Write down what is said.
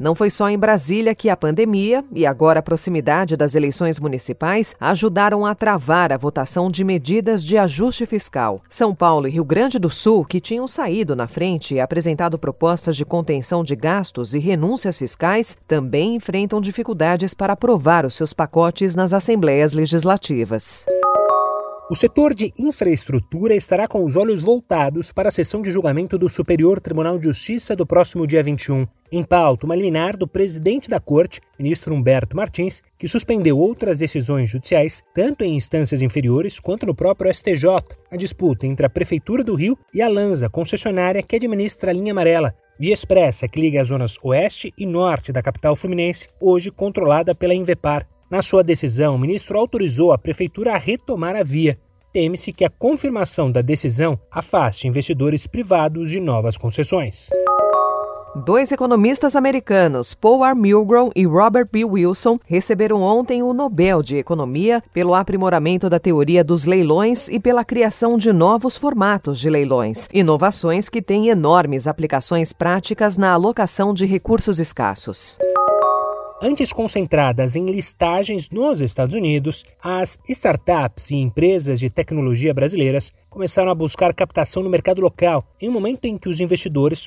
Não foi só em Brasília que a pandemia e agora a proximidade das eleições municipais ajudaram a travar a votação de medidas de ajuste fiscal. São Paulo e Rio Grande do Sul, que tinham saído na frente e apresentado propostas de contenção de gastos e renúncias fiscais, também enfrentam dificuldades para aprovar os seus pacotes nas assembleias legislativas. O setor de infraestrutura estará com os olhos voltados para a sessão de julgamento do Superior Tribunal de Justiça do próximo dia 21. Em pauta, uma liminar do presidente da Corte, ministro Humberto Martins, que suspendeu outras decisões judiciais, tanto em instâncias inferiores quanto no próprio STJ, a disputa entre a Prefeitura do Rio e a Lanza, concessionária que administra a linha amarela, via expressa que liga as zonas oeste e norte da capital fluminense, hoje controlada pela Invepar. Na sua decisão, o ministro autorizou a prefeitura a retomar a via. Teme-se que a confirmação da decisão afaste investidores privados de novas concessões. Dois economistas americanos, Paul R. Milgrom e Robert B. Wilson, receberam ontem o Nobel de Economia pelo aprimoramento da teoria dos leilões e pela criação de novos formatos de leilões, inovações que têm enormes aplicações práticas na alocação de recursos escassos. Antes concentradas em listagens nos Estados Unidos, as startups e empresas de tecnologia brasileiras começaram a buscar captação no mercado local, em um momento em que os investidores